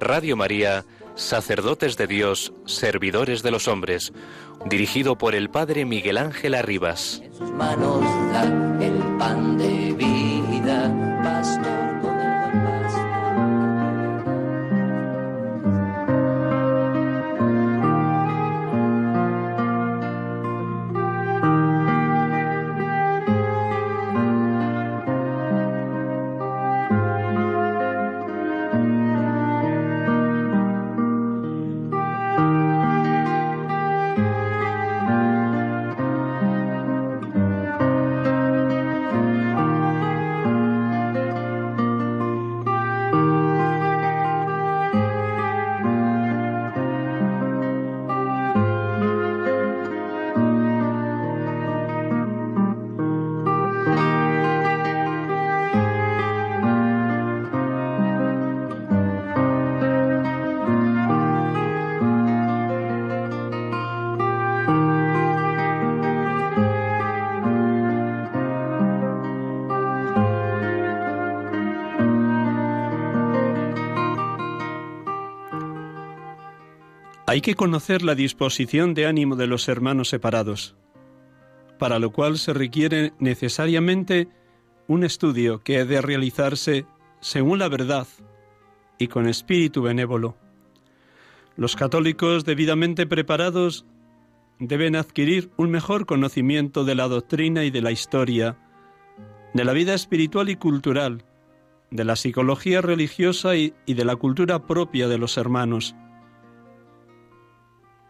Radio María, Sacerdotes de Dios, Servidores de los Hombres, dirigido por el Padre Miguel Ángel Arribas. Hay que conocer la disposición de ánimo de los hermanos separados, para lo cual se requiere necesariamente un estudio que ha de realizarse según la verdad y con espíritu benévolo. Los católicos debidamente preparados deben adquirir un mejor conocimiento de la doctrina y de la historia, de la vida espiritual y cultural, de la psicología religiosa y, de la cultura propia de los hermanos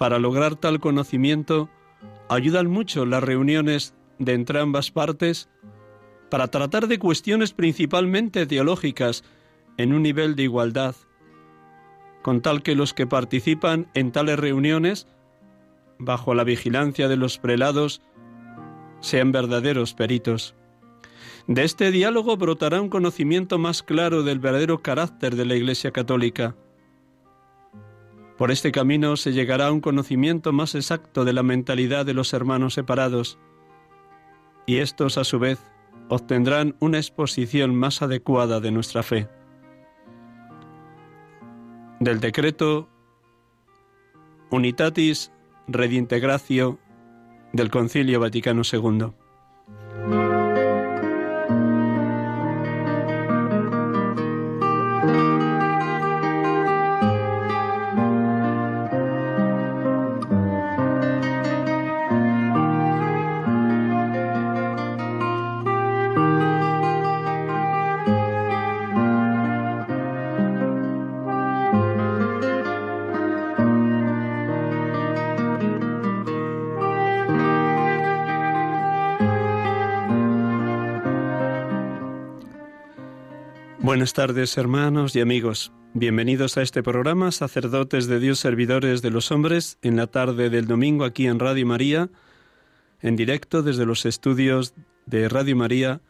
para lograr tal conocimiento, ayudan mucho las reuniones de entre ambas partes para tratar de cuestiones principalmente teológicas en un nivel de igualdad, con tal que los que participan en tales reuniones, bajo la vigilancia de los prelados, sean verdaderos peritos. De este diálogo brotará un conocimiento más claro del verdadero carácter de la Iglesia Católica, por este camino se llegará a un conocimiento más exacto de la mentalidad de los hermanos separados, y estos a su vez obtendrán una exposición más adecuada de nuestra fe. Del decreto Unitatis Redintegratio del Concilio Vaticano II. Buenas tardes hermanos y amigos. Bienvenidos a este programa Sacerdotes de Dios, Servidores de los Hombres, en la tarde del domingo aquí en Radio María, en directo desde los estudios de Radio María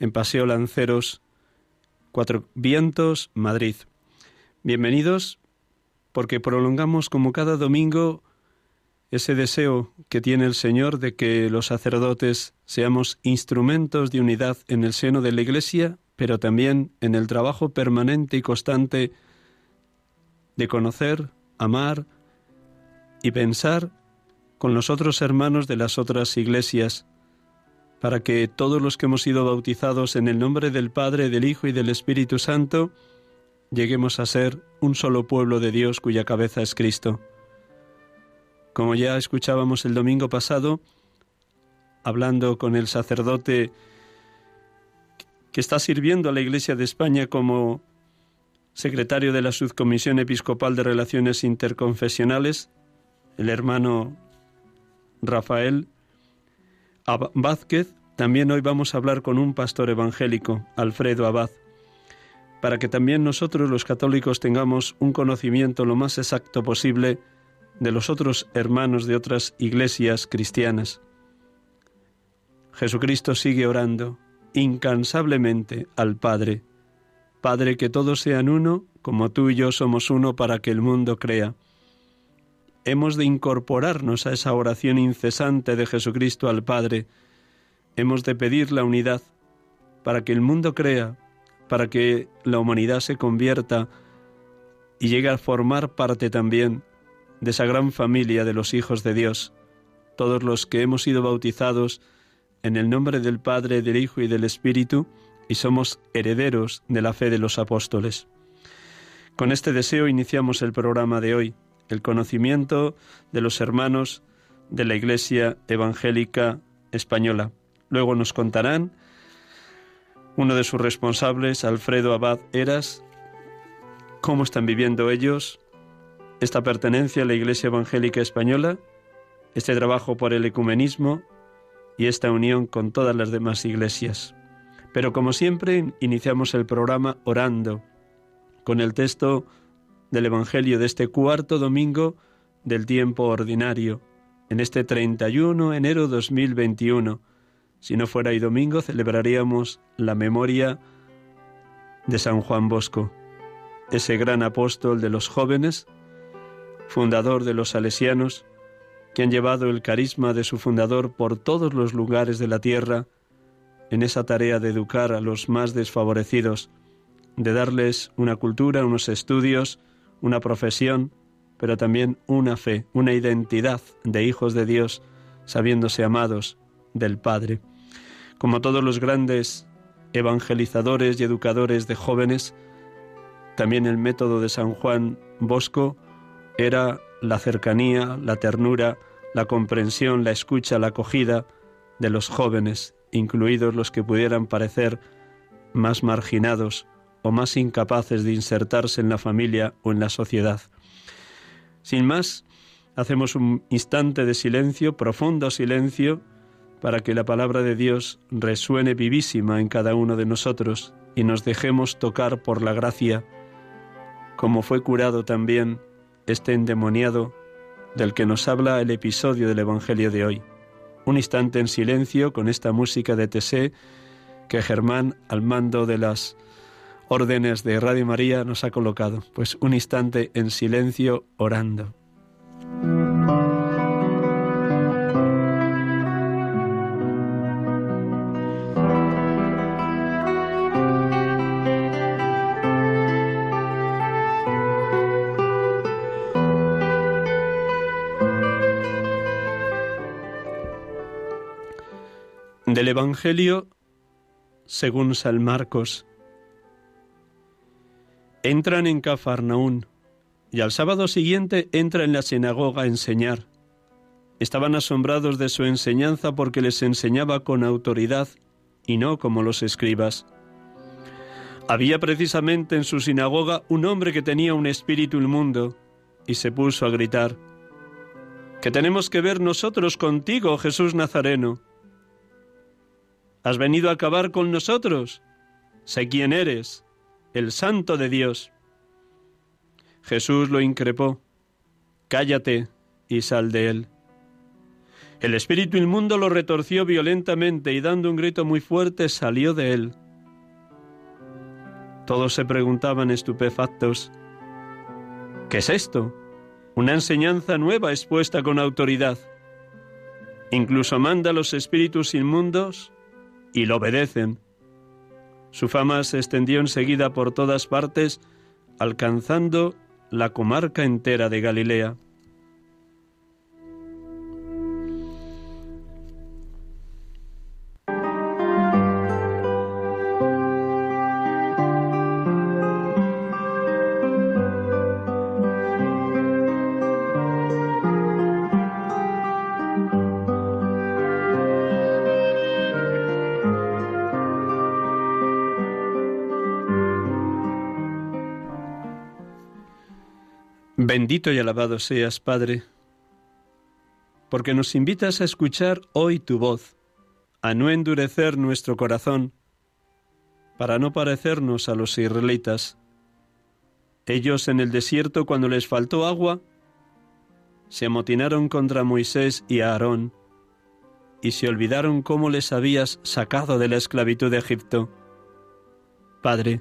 en Paseo Lanceros, Cuatro Vientos, Madrid. Bienvenidos porque prolongamos como cada domingo ese deseo que tiene el Señor de que los sacerdotes seamos instrumentos de unidad en el seno de la Iglesia pero también en el trabajo permanente y constante de conocer, amar y pensar con los otros hermanos de las otras iglesias, para que todos los que hemos sido bautizados en el nombre del Padre, del Hijo y del Espíritu Santo lleguemos a ser un solo pueblo de Dios cuya cabeza es Cristo. Como ya escuchábamos el domingo pasado, hablando con el sacerdote que está sirviendo a la Iglesia de España como secretario de la Subcomisión Episcopal de Relaciones Interconfesionales, el hermano Rafael Vázquez, también hoy vamos a hablar con un pastor evangélico, Alfredo Abad, para que también nosotros los católicos tengamos un conocimiento lo más exacto posible de los otros hermanos de otras iglesias cristianas. Jesucristo sigue orando incansablemente al Padre. Padre, que todos sean uno, como tú y yo somos uno para que el mundo crea. Hemos de incorporarnos a esa oración incesante de Jesucristo al Padre. Hemos de pedir la unidad para que el mundo crea, para que la humanidad se convierta y llegue a formar parte también de esa gran familia de los hijos de Dios, todos los que hemos sido bautizados en el nombre del Padre, del Hijo y del Espíritu, y somos herederos de la fe de los apóstoles. Con este deseo iniciamos el programa de hoy, el conocimiento de los hermanos de la Iglesia Evangélica Española. Luego nos contarán uno de sus responsables, Alfredo Abad Eras, cómo están viviendo ellos esta pertenencia a la Iglesia Evangélica Española, este trabajo por el ecumenismo y esta unión con todas las demás iglesias. Pero como siempre, iniciamos el programa orando con el texto del Evangelio de este cuarto domingo del tiempo ordinario, en este 31 de enero 2021. Si no fuera hoy domingo, celebraríamos la memoria de San Juan Bosco, ese gran apóstol de los jóvenes, fundador de los salesianos, que han llevado el carisma de su fundador por todos los lugares de la tierra en esa tarea de educar a los más desfavorecidos, de darles una cultura, unos estudios, una profesión, pero también una fe, una identidad de hijos de Dios, sabiéndose amados del Padre. Como todos los grandes evangelizadores y educadores de jóvenes, también el método de San Juan Bosco era la cercanía, la ternura, la comprensión, la escucha, la acogida de los jóvenes, incluidos los que pudieran parecer más marginados o más incapaces de insertarse en la familia o en la sociedad. Sin más, hacemos un instante de silencio, profundo silencio, para que la palabra de Dios resuene vivísima en cada uno de nosotros y nos dejemos tocar por la gracia, como fue curado también este endemoniado del que nos habla el episodio del Evangelio de hoy. Un instante en silencio con esta música de Tessé que Germán, al mando de las órdenes de Radio María, nos ha colocado. Pues un instante en silencio orando. Del Evangelio según San Marcos. Entran en Cafarnaún y al sábado siguiente entra en la sinagoga a enseñar. Estaban asombrados de su enseñanza porque les enseñaba con autoridad y no como los escribas. Había precisamente en su sinagoga un hombre que tenía un espíritu inmundo y se puso a gritar, ¿Qué tenemos que ver nosotros contigo, Jesús Nazareno? ¿Has venido a acabar con nosotros? Sé quién eres, el santo de Dios. Jesús lo increpó. Cállate y sal de él. El espíritu inmundo lo retorció violentamente y dando un grito muy fuerte salió de él. Todos se preguntaban estupefactos, ¿qué es esto? Una enseñanza nueva expuesta con autoridad. Incluso manda a los espíritus inmundos y lo obedecen. Su fama se extendió enseguida por todas partes, alcanzando la comarca entera de Galilea. Bendito y alabado seas, Padre, porque nos invitas a escuchar hoy tu voz, a no endurecer nuestro corazón, para no parecernos a los israelitas. Ellos en el desierto, cuando les faltó agua, se amotinaron contra Moisés y Aarón, y se olvidaron cómo les habías sacado de la esclavitud de Egipto. Padre,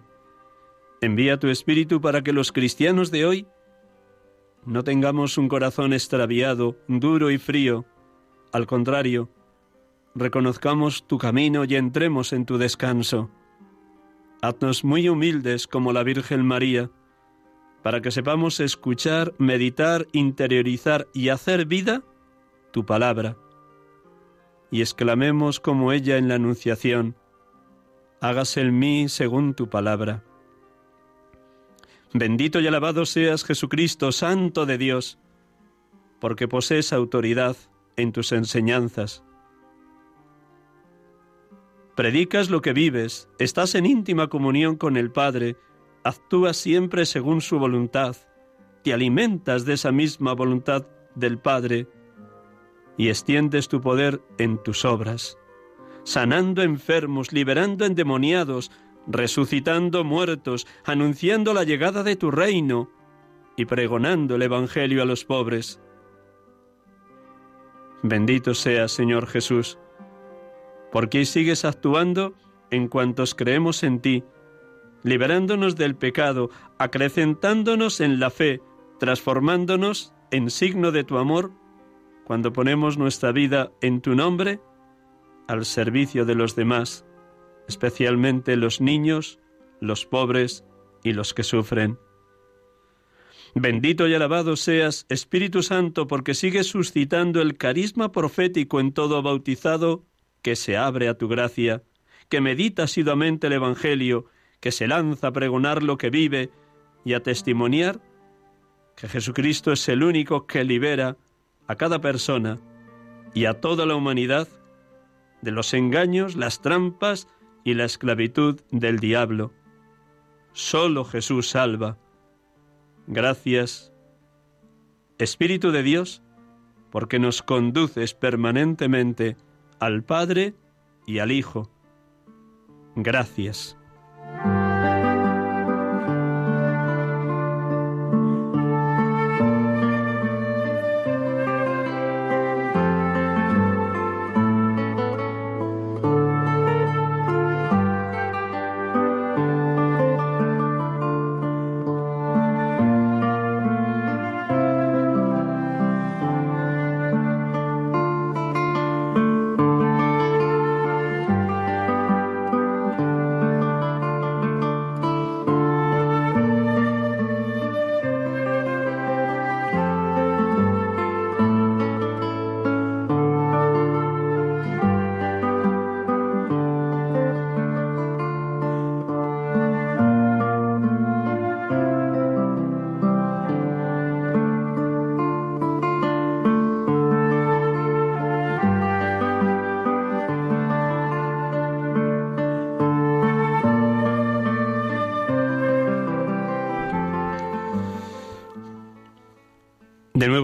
envía tu Espíritu para que los cristianos de hoy no tengamos un corazón extraviado, duro y frío. Al contrario, reconozcamos tu camino y entremos en tu descanso. Haznos muy humildes como la Virgen María, para que sepamos escuchar, meditar, interiorizar y hacer vida tu palabra. Y exclamemos como ella en la Anunciación, hágase en mí según tu palabra. Bendito y alabado seas Jesucristo, Santo de Dios, porque posees autoridad en tus enseñanzas. Predicas lo que vives, estás en íntima comunión con el Padre, actúas siempre según su voluntad, te alimentas de esa misma voluntad del Padre y extiendes tu poder en tus obras, sanando enfermos, liberando endemoniados, resucitando muertos, anunciando la llegada de tu reino y pregonando el Evangelio a los pobres. Bendito seas, Señor Jesús, porque sigues actuando en cuantos creemos en ti, liberándonos del pecado, acrecentándonos en la fe, transformándonos en signo de tu amor, cuando ponemos nuestra vida en tu nombre al servicio de los demás especialmente los niños, los pobres y los que sufren. Bendito y alabado seas, Espíritu Santo, porque sigues suscitando el carisma profético en todo bautizado que se abre a tu gracia, que medita asiduamente el Evangelio, que se lanza a pregonar lo que vive y a testimoniar que Jesucristo es el único que libera a cada persona y a toda la humanidad de los engaños, las trampas y la esclavitud del diablo. Solo Jesús salva. Gracias, Espíritu de Dios, porque nos conduces permanentemente al Padre y al Hijo. Gracias.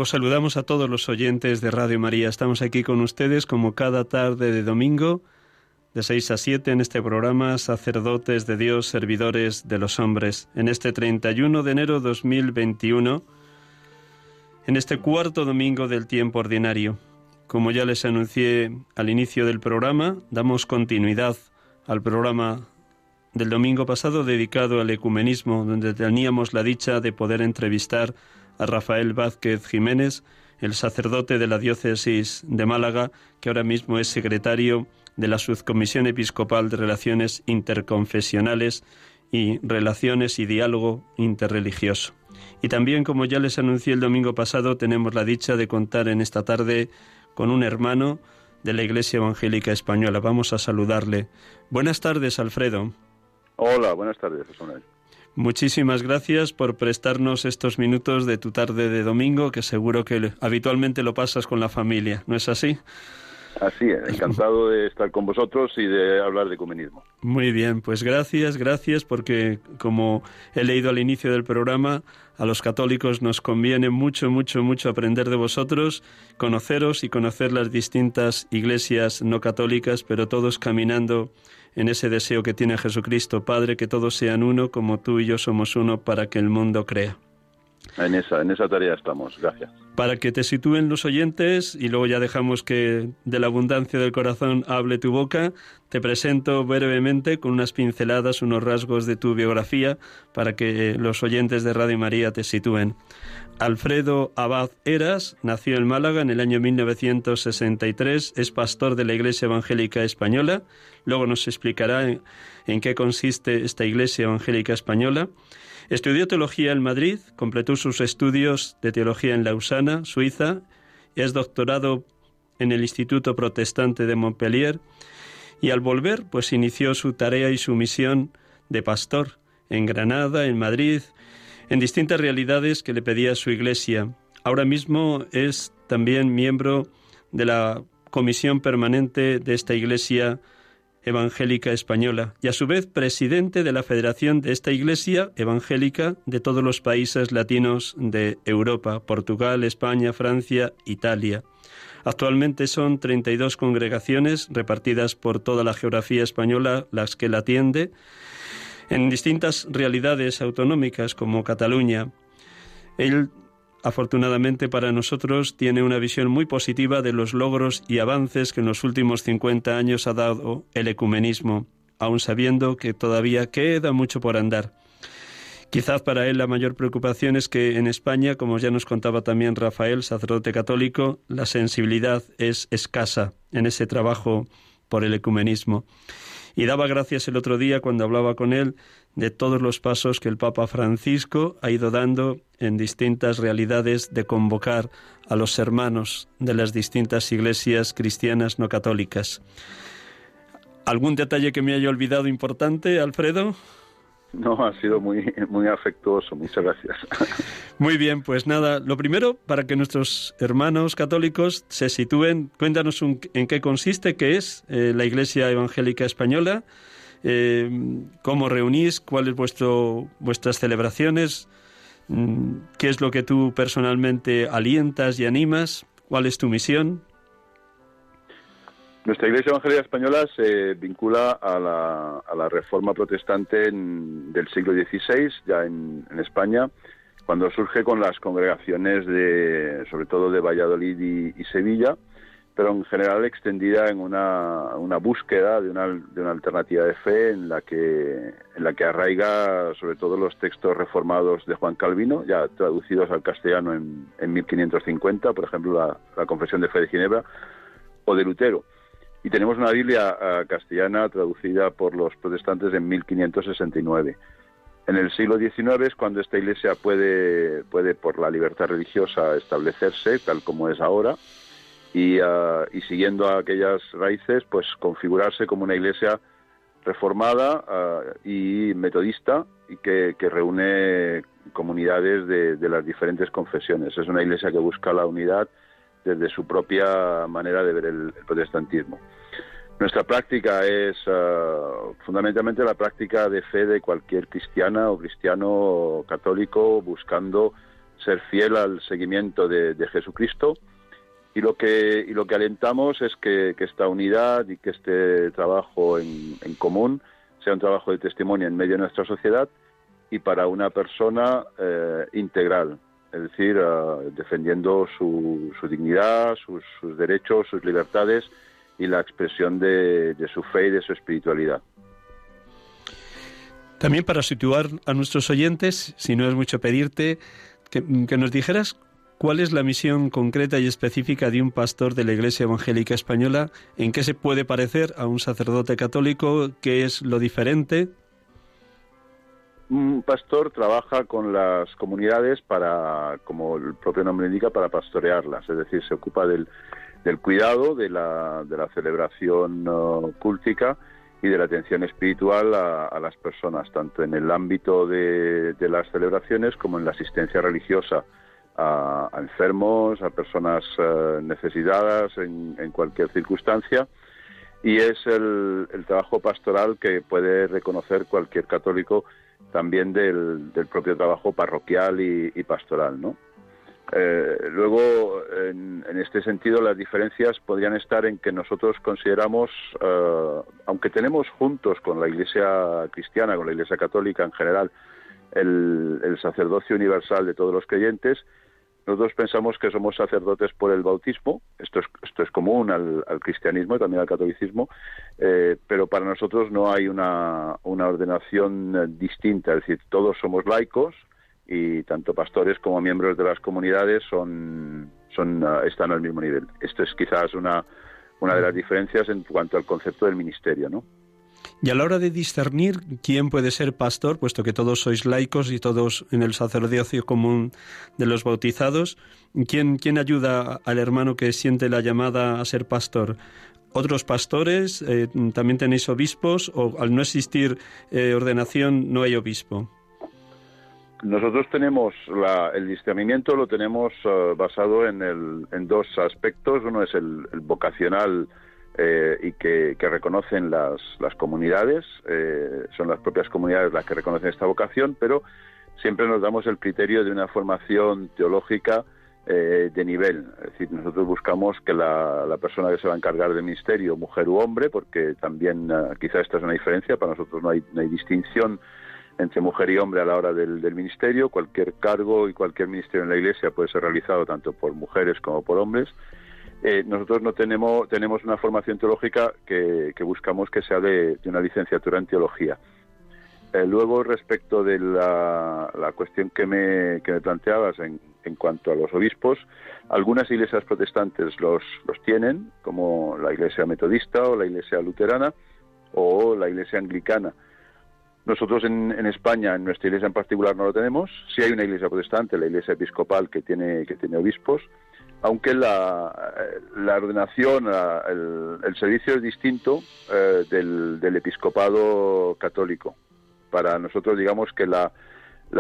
Saludamos a todos los oyentes de Radio María. Estamos aquí con ustedes como cada tarde de domingo, de 6 a 7 en este programa Sacerdotes de Dios, Servidores de los Hombres, en este 31 de enero 2021, en este cuarto domingo del tiempo ordinario. Como ya les anuncié al inicio del programa, damos continuidad al programa del domingo pasado dedicado al ecumenismo, donde teníamos la dicha de poder entrevistar a Rafael Vázquez Jiménez, el sacerdote de la diócesis de Málaga, que ahora mismo es secretario de la Subcomisión Episcopal de Relaciones Interconfesionales y Relaciones y Diálogo Interreligioso. Y también, como ya les anuncié el domingo pasado, tenemos la dicha de contar en esta tarde con un hermano de la Iglesia Evangélica Española. Vamos a saludarle. Buenas tardes, Alfredo. Hola, buenas tardes, Muchísimas gracias por prestarnos estos minutos de tu tarde de domingo, que seguro que habitualmente lo pasas con la familia, ¿no es así? Así es, encantado de estar con vosotros y de hablar de ecumenismo. Muy bien, pues gracias, gracias, porque como he leído al inicio del programa, a los católicos nos conviene mucho, mucho, mucho aprender de vosotros, conoceros y conocer las distintas iglesias no católicas, pero todos caminando en ese deseo que tiene Jesucristo, Padre, que todos sean uno como tú y yo somos uno para que el mundo crea. En esa, en esa tarea estamos, gracias. Para que te sitúen los oyentes y luego ya dejamos que de la abundancia del corazón hable tu boca, te presento brevemente con unas pinceladas, unos rasgos de tu biografía para que los oyentes de Radio María te sitúen. Alfredo Abad Eras nació en Málaga en el año 1963, es pastor de la Iglesia Evangélica Española, luego nos explicará en qué consiste esta Iglesia Evangélica Española. Estudió teología en Madrid, completó sus estudios de teología en Lausana, Suiza, es doctorado en el Instituto Protestante de Montpellier y al volver pues inició su tarea y su misión de pastor en Granada, en Madrid, en distintas realidades que le pedía su iglesia. Ahora mismo es también miembro de la comisión permanente de esta iglesia Evangélica Española y a su vez presidente de la Federación de esta Iglesia Evangélica de todos los países latinos de Europa, Portugal, España, Francia, Italia. Actualmente son 32 congregaciones repartidas por toda la geografía española las que la atiende en distintas realidades autonómicas como Cataluña. Él afortunadamente para nosotros, tiene una visión muy positiva de los logros y avances que en los últimos 50 años ha dado el ecumenismo, aun sabiendo que todavía queda mucho por andar. Quizás para él la mayor preocupación es que en España, como ya nos contaba también Rafael, sacerdote católico, la sensibilidad es escasa en ese trabajo por el ecumenismo. Y daba gracias el otro día cuando hablaba con él de todos los pasos que el Papa Francisco ha ido dando en distintas realidades de convocar a los hermanos de las distintas iglesias cristianas no católicas. ¿Algún detalle que me haya olvidado importante, Alfredo? No, ha sido muy, muy afectuoso, muchas gracias. Muy bien, pues nada, lo primero, para que nuestros hermanos católicos se sitúen, cuéntanos en qué consiste, qué es eh, la Iglesia Evangélica Española, eh, cómo reunís, cuáles vuestro, vuestras celebraciones, mm, qué es lo que tú personalmente alientas y animas, cuál es tu misión. Nuestra Iglesia Evangélica Española se vincula a la, a la reforma protestante del siglo XVI, ya en, España, cuando surge con las congregaciones de, sobre todo de Valladolid y, Sevilla, pero en general extendida en una, búsqueda de una, de una, alternativa de fe en la que en la que arraiga sobre todo los textos reformados de Juan Calvino, ya traducidos al castellano en, en 1550, por ejemplo la Confesión de Fe de Ginebra, o de Lutero y tenemos una Biblia eh, castellana traducida por los protestantes en 1569. En el siglo XIX es cuando esta iglesia puede, puede por la libertad religiosa, establecerse tal como es ahora y, eh, y siguiendo aquellas raíces, pues configurarse como una iglesia reformada eh, y metodista y que, que reúne comunidades de, de, las diferentes confesiones. Es una iglesia que busca la unidad desde su propia manera de ver el, protestantismo. Nuestra práctica es uh, fundamentalmente la práctica de fe de cualquier cristiana o cristiano católico buscando ser fiel al seguimiento de, Jesucristo y lo que y lo que alentamos es que, esta unidad y que este trabajo en, común sea un trabajo de testimonio en medio de nuestra sociedad y para una persona eh, integral, es decir, uh, defendiendo su, dignidad, sus, derechos, sus libertades y la expresión de, de, su fe y de su espiritualidad. También para situar a nuestros oyentes, si no es mucho pedirte, que, que nos dijeras cuál es la misión concreta y específica de un pastor de la Iglesia Evangélica Española, en qué se puede parecer a un sacerdote católico, qué es lo diferente un pastor trabaja con las comunidades para, como el propio nombre indica, para pastorearlas, es decir, se ocupa del, cuidado, de la, de la celebración uh, y de la atención espiritual a, las personas, tanto en el ámbito de, las celebraciones como en la asistencia religiosa a, enfermos, a personas uh, necesitadas en, en, cualquier circunstancia. Y es el, trabajo pastoral que puede reconocer cualquier católico también del, del propio trabajo parroquial y, pastoral, ¿no? Eh, luego, en, este sentido, las diferencias podrían estar en que nosotros consideramos, uh, aunque tenemos juntos con la Iglesia cristiana, con la Iglesia católica en general, el, sacerdocio universal de todos los creyentes, nosotros pensamos que somos sacerdotes por el bautismo, esto es, esto es común al, al cristianismo y también al catolicismo, eh, pero para nosotros no hay una, ordenación distinta, es decir, todos somos laicos, y tanto pastores como miembros de las comunidades son, son uh, están al mismo nivel. Esto es quizás una, una de las diferencias en cuanto al concepto del ministerio, ¿no? Y a la hora de discernir quién puede ser pastor, puesto que todos sois laicos y todos en el sacerdocio común de los bautizados, ¿quién, quién ayuda al hermano que siente la llamada a ser pastor? ¿Otros pastores? Eh, ¿También tenéis obispos? ¿O al no existir eh, ordenación no hay obispo? Nosotros tenemos la, el discernimiento lo tenemos uh, basado en, el, dos aspectos. Uno es el vocacional eh, y que, que, reconocen las, las comunidades. Eh, son las propias comunidades las que reconocen esta vocación, pero siempre nos damos el criterio de una formación teológica eh, de nivel. Es decir, nosotros buscamos que la, persona que se va a encargar del ministerio, mujer u hombre, porque también uh, quizá esta es una diferencia, para nosotros no hay, no hay distinción entre mujer y hombre a la hora del, ministerio. Cualquier cargo y cualquier ministerio en la Iglesia puede ser realizado tanto por mujeres como por hombres. Eh, nosotros no tenemos tenemos una formación teológica que, buscamos que sea de, una licenciatura en teología. Eh, luego, respecto de la, la cuestión que me, que me planteabas en, en, cuanto a los obispos, algunas iglesias protestantes los, los tienen, como la iglesia metodista o la iglesia luterana o la iglesia anglicana. Nosotros en, en, España, en nuestra iglesia en particular, no lo tenemos. Sí hay una iglesia protestante, la iglesia episcopal, que tiene, que tiene obispos, aunque la, ordenación, el, servicio es distinto eh, del, episcopado católico. Para nosotros, digamos que la,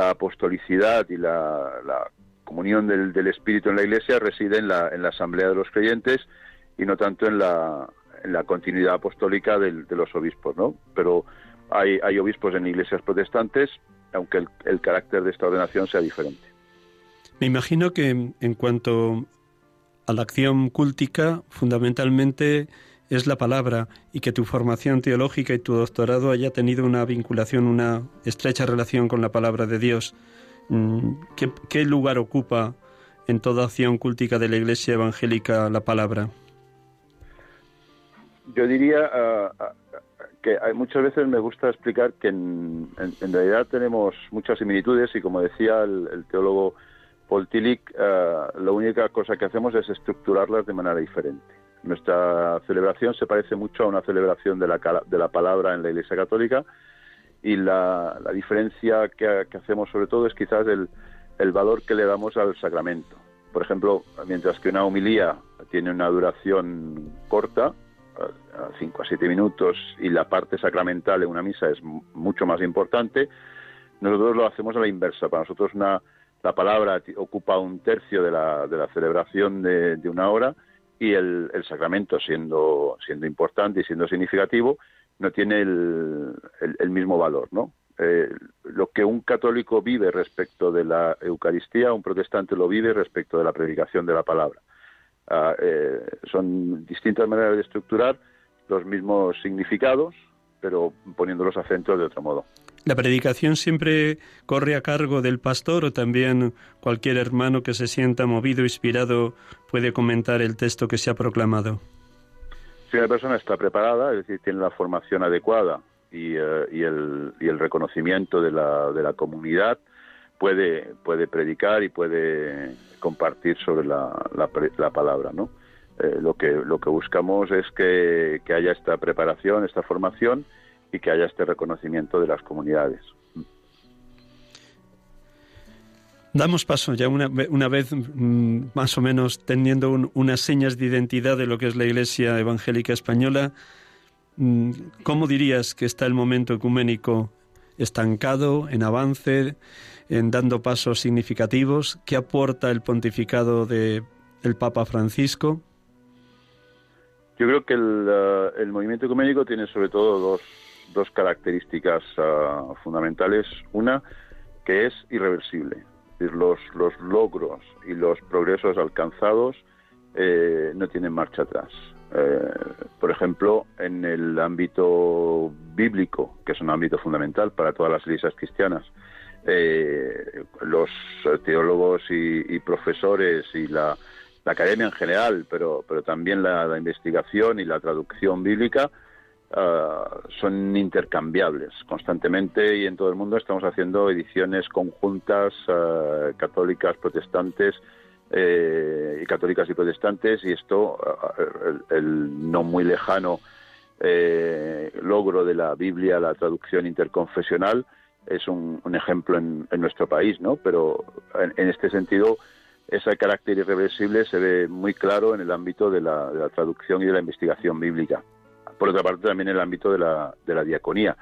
apostolicidad y la, comunión del, Espíritu en la iglesia reside en la, en la asamblea de los creyentes y no tanto en la, en la continuidad apostólica de los obispos, ¿no? Pero hay, hay obispos en iglesias protestantes, aunque el, el, carácter de esta ordenación sea diferente. Me imagino que en cuanto a la acción cúltica, fundamentalmente es la palabra y que tu formación teológica y tu doctorado haya tenido una vinculación, una estrecha relación con la palabra de Dios. Mm, ¿Qué, lugar ocupa en toda acción cúltica de la Iglesia evangélica la palabra? Yo diría uh, que hay, muchas veces me gusta explicar que en, en, en, realidad tenemos muchas similitudes y como decía el, el teólogo Paul Tillich, uh, la única cosa que hacemos es estructurarlas de manera diferente. Nuestra celebración se parece mucho a una celebración de la, de la palabra en la Iglesia Católica y la, la diferencia que, que, hacemos sobre todo es quizás el, el valor que le damos al sacramento. Por ejemplo, mientras que una homilía tiene una duración corta, a 5 a 7 minutos y la parte sacramental en una misa es mucho más importante, nosotros lo hacemos a la inversa. Para nosotros una, la palabra ocupa un tercio de la, de la celebración de, una hora y el, sacramento, siendo, siendo importante y siendo significativo, no tiene el, el, mismo valor, ¿no? Eh, lo que un católico vive respecto de la Eucaristía, un protestante lo vive respecto de la predicación de la palabra. Uh, eh, son distintas maneras de estructurar los mismos significados, pero poniendo los acentos de otro modo. ¿La predicación siempre corre a cargo del pastor o también cualquier hermano que se sienta movido, inspirado, puede comentar el texto que se ha proclamado? Si una persona está preparada, es decir, tiene la formación adecuada y, uh, y, el, y el, reconocimiento de la, de la comunidad, puede, puede predicar y puede compartir sobre la, la, la palabra, ¿no? Eh, lo que lo que buscamos es que, que, haya esta preparación, esta formación y que haya este reconocimiento de las comunidades. Damos paso ya una, una vez mm, más o menos teniendo un, unas señas de identidad de lo que es la Iglesia Evangélica Española. Mm, ¿Cómo dirías que está el momento ecuménico estancado, en avance? en dando pasos significativos. ¿Qué aporta el pontificado de el Papa Francisco? Yo creo que el, eh, el movimiento ecuménico tiene sobre todo dos, dos características uh, fundamentales. Una, que es irreversible. Es decir, los, los logros y los progresos alcanzados eh, no tienen marcha atrás. Eh, por ejemplo, en el ámbito bíblico, que es un ámbito fundamental para todas las iglesias cristianas, eh, los teólogos y, y profesores y la, la academia en general, pero, pero también la, investigación y la traducción bíblica uh, son intercambiables. Constantemente y en todo el mundo estamos haciendo ediciones conjuntas uh, católicas, protestantes eh, y católicas y protestantes y esto, el, el, no muy lejano eh, logro de la Biblia, la traducción interconfesional, es un, un ejemplo en, en, nuestro país, ¿no? Pero en, en este sentido ese carácter irreversible se ve muy claro en el ámbito de la, de la, traducción y de la investigación bíblica. Por otra parte, también en el ámbito de la, de la diaconía.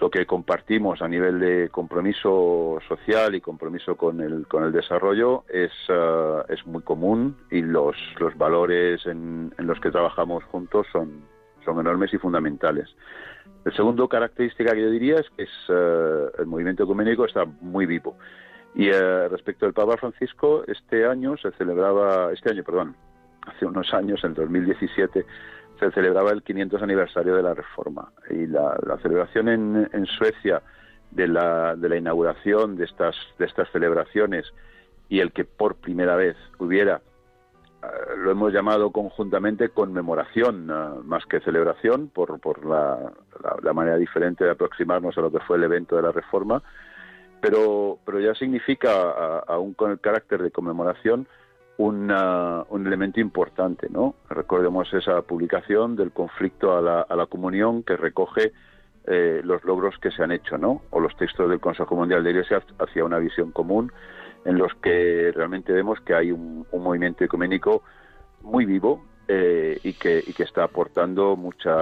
Lo que compartimos a nivel de compromiso social y compromiso con el, con el desarrollo es, uh, es muy común y los, los valores en, en, los que trabajamos juntos son, enormes y fundamentales. El segundo característica que yo diría es que es, uh, el movimiento ecuménico está muy vivo. Y eh, respecto al Papa Francisco, este año se celebraba, este año, perdón, hace unos años, en 2017, se celebraba el 500 aniversario de la Reforma. Y la, celebración en, Suecia de la, de la inauguración de estas, de estas celebraciones y el que por primera vez hubiera, eh, lo hemos llamado conjuntamente conmemoración eh, más que celebración, por, por la, la manera diferente de aproximarnos a lo que fue el evento de la Reforma, pero, pero ya significa, aún con el carácter de conmemoración, una, un elemento importante, ¿no? Recordemos esa publicación del conflicto a la, a la comunión que recoge eh, los logros que se han hecho, ¿no? O los textos del Consejo Mundial de Iglesias hacia una visión común en los que realmente vemos que hay un, movimiento ecuménico muy vivo eh, y, que, y que está aportando mucha,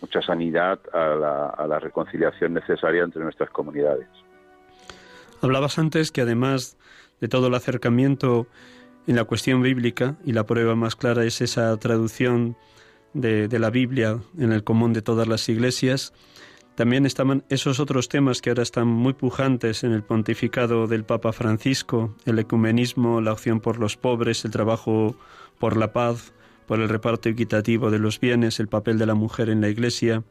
mucha sanidad a la reconciliación necesaria entre nuestras comunidades. Hablabas antes que además de todo el acercamiento en la cuestión bíblica, y la prueba más clara es esa traducción de, de, la Biblia en el común de todas las iglesias, también estaban esos otros temas que ahora están muy pujantes en el pontificado del Papa Francisco, el ecumenismo, la opción por los pobres, el trabajo por la paz, por el reparto equitativo de los bienes, el papel de la mujer en la iglesia,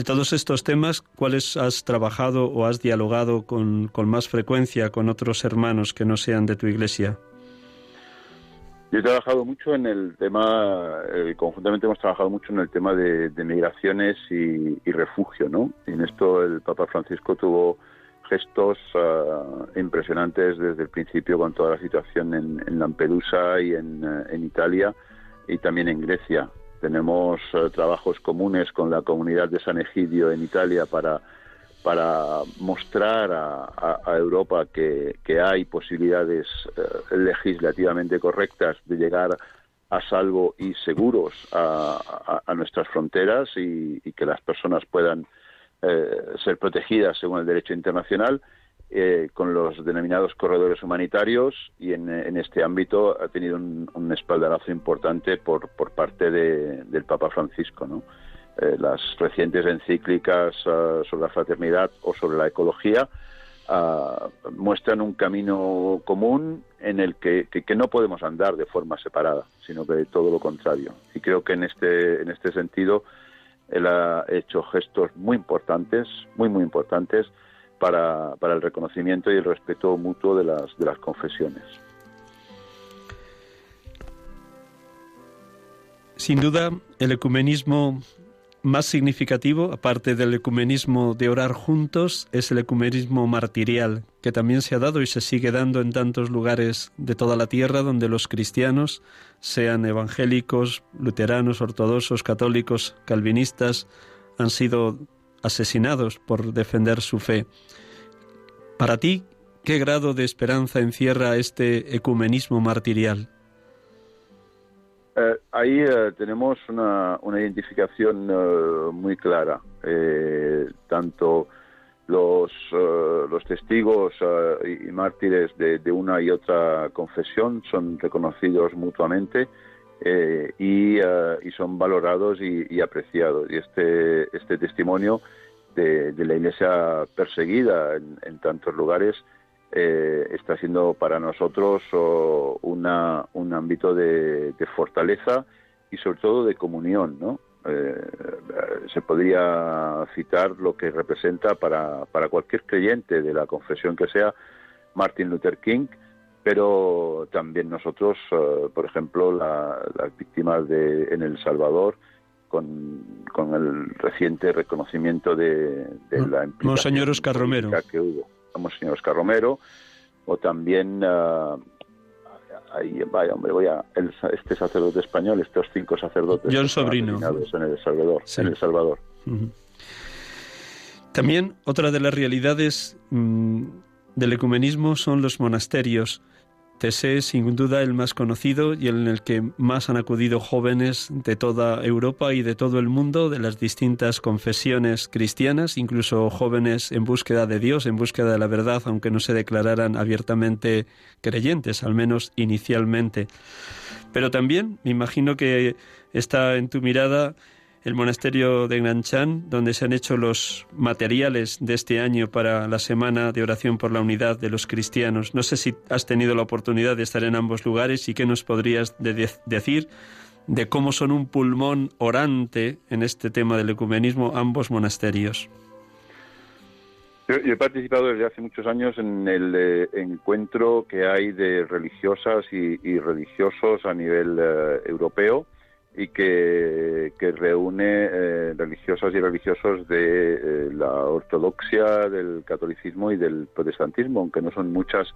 de todos estos temas, ¿cuáles has trabajado o has dialogado con, más frecuencia con otros hermanos que no sean de tu iglesia? Yo he trabajado mucho en el tema, eh, conjuntamente hemos trabajado mucho en el tema de, migraciones y, refugio, ¿no? Y en esto el Papa Francisco tuvo gestos uh, impresionantes desde el principio con toda la situación en, en Lampedusa y en, en Italia y también en Grecia tenemos uh, trabajos comunes con la comunidad de San Egidio en Italia para, para mostrar a, Europa que, que, hay posibilidades uh, legislativamente correctas de llegar a salvo y seguros a, a nuestras fronteras y, y, que las personas puedan eh, ser protegidas según el derecho internacional eh, con los denominados corredores humanitarios y en, en este ámbito ha tenido un, espaldarazo importante por, parte de, del Papa Francisco. Eh, las recientes encíclicas uh, sobre la fraternidad o sobre la ecología uh, muestran un camino común en el que, que, que, no podemos andar de forma separada, sino que todo lo contrario. Y creo que en este, en este sentido él ha hecho gestos muy importantes, muy, muy importantes, para, para el reconocimiento y el respeto mutuo de las, de las confesiones. Sin duda, el ecumenismo más significativo, aparte del ecumenismo de orar juntos, es el ecumenismo martirial, que también se ha dado y se sigue dando en tantos lugares de toda la tierra donde los cristianos, sean evangélicos, luteranos, ortodoxos, católicos, calvinistas, han sido asesinados por defender su fe. Para ti, ¿qué grado de esperanza encierra este ecumenismo martirial? Eh, ahí eh, tenemos una, una identificación eh, muy clara, tanto los, los testigos y, mártires de, una y otra confesión son reconocidos mutuamente y, son valorados y, apreciados. Y este, este testimonio de, la Iglesia perseguida en, tantos lugares está siendo para nosotros una, un ámbito de, de fortaleza y sobre todo de comunión, ¿no? Eh, se podría citar lo que representa para, para cualquier creyente de la confesión que sea Martin Luther King, pero también nosotros, eh, por ejemplo, las víctimas de, en El Salvador, con, con el reciente reconocimiento de, de la Monseñor Oscar Romero. que hubo. Monseñor Oscar Romero, o también eh, ahí vaya hombre voy a este sacerdote español estos cinco sacerdotes John Sobrino. en el Salvador en el Salvador. También otra de las realidades mm, del ecumenismo son los monasterios Tesé es sin duda el más conocido y en el que más han acudido jóvenes de toda Europa y de todo el mundo, de las distintas confesiones cristianas, incluso jóvenes en búsqueda de Dios, en búsqueda de la verdad, aunque no se declararan abiertamente creyentes, al menos inicialmente. Pero también me imagino que está en tu mirada el monasterio de Nanchan, donde se han hecho los materiales de este año para la Semana de Oración por la Unidad de los Cristianos. No sé si has tenido la oportunidad de estar en ambos lugares y qué nos podrías decir de cómo son un pulmón orante en este tema del ecumenismo ambos monasterios. Yo, he participado desde hace muchos años en el eh, encuentro que hay de religiosas y, religiosos a nivel eh, europeo y que, reúne eh, religiosas y religiosos de eh, la ortodoxia, del catolicismo y del protestantismo, aunque no son muchas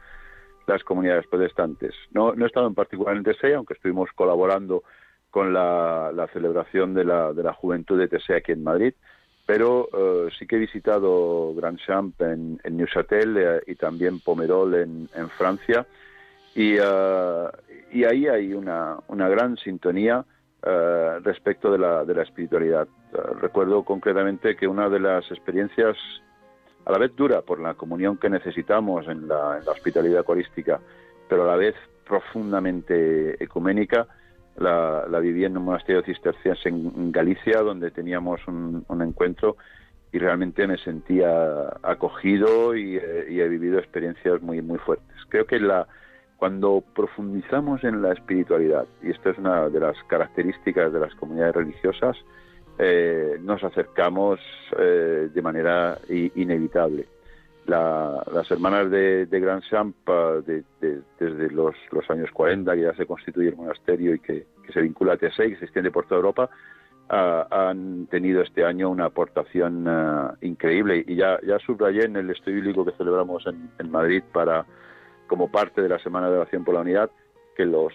las comunidades protestantes. No, no he estado en particular en TSE, aunque estuvimos colaborando con la, celebración de la, de la juventud de TSE aquí en Madrid, pero eh, sí que he visitado Grand Champ en, en Neuchâtel y también Pomerol en, en Francia, y, y ahí hay una, una gran sintonía eh, respecto de la, de la espiritualidad. Eh, recuerdo concretamente que una de las experiencias, a la vez dura por la comunión que necesitamos en la, hospitalidad eucarística, pero a la vez profundamente ecuménica, la, viví en un monasterio cisterciense en, Galicia, donde teníamos un, encuentro y realmente me sentía acogido y, eh, y, he vivido experiencias muy, muy fuertes. Creo que la, cuando profundizamos en la espiritualidad, y esta es una de las características de las comunidades religiosas, eh, nos acercamos eh, de manera inevitable. las hermanas de, de Grand Champ, desde los, años 40, que ya se constituye el monasterio y que, se vincula a TSE y que se extiende por toda Europa, han tenido este año una aportación ah, increíble. Y ya, ya subrayé en el estudio bíblico que celebramos en Madrid para como parte de la Semana de Oración por la Unidad, que los,